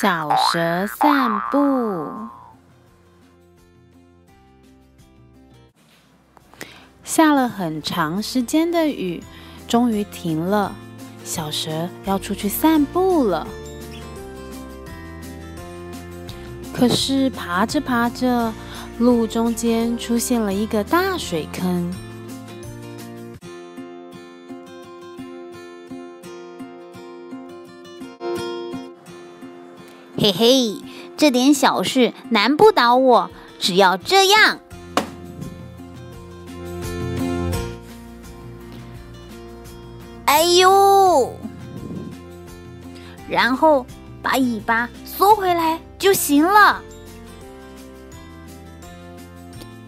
小蛇散步。下了很长时间的雨，终于停了。小蛇要出去散步了。可是爬着爬着，路中间出现了一个大水坑。嘿嘿，这点小事难不倒我，只要这样，哎呦，然后把尾巴缩回来就行了。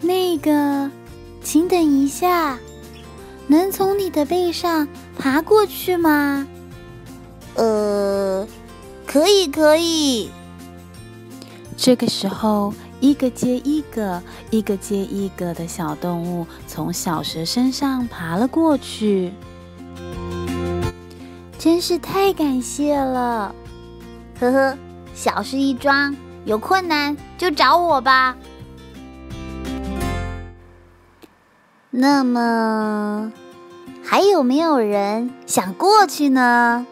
那个，请等一下，能从你的背上爬过去吗？呃。可以，可以。这个时候，一个接一个，一个接一个的小动物从小蛇身上爬了过去。真是太感谢了！呵呵，小事一桩，有困难就找我吧。那么，还有没有人想过去呢？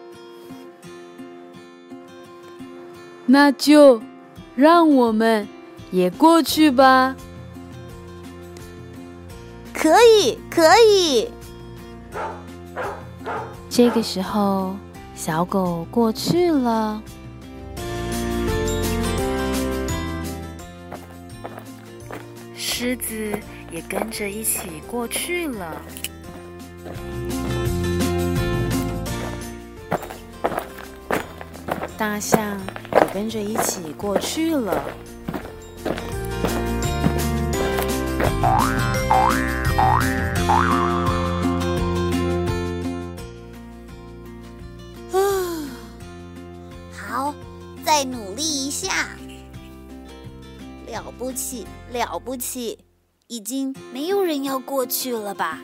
那就让我们也过去吧。可以，可以。这个时候，小狗过去了，狮子也跟着一起过去了。大象也跟着一起过去了。好，再努力一下。了不起，了不起，已经没有人要过去了吧？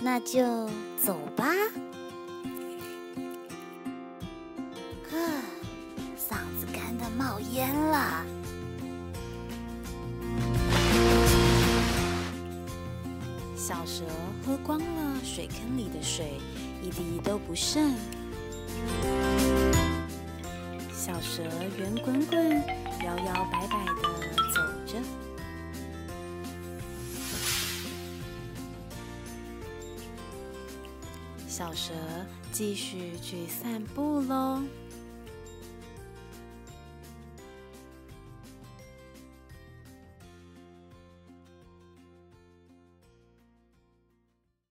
那就走吧。冒烟了！小蛇喝光了水坑里的水，一滴都不剩。小蛇圆滚滚、摇摇摆摆的走着。小蛇继续去散步喽。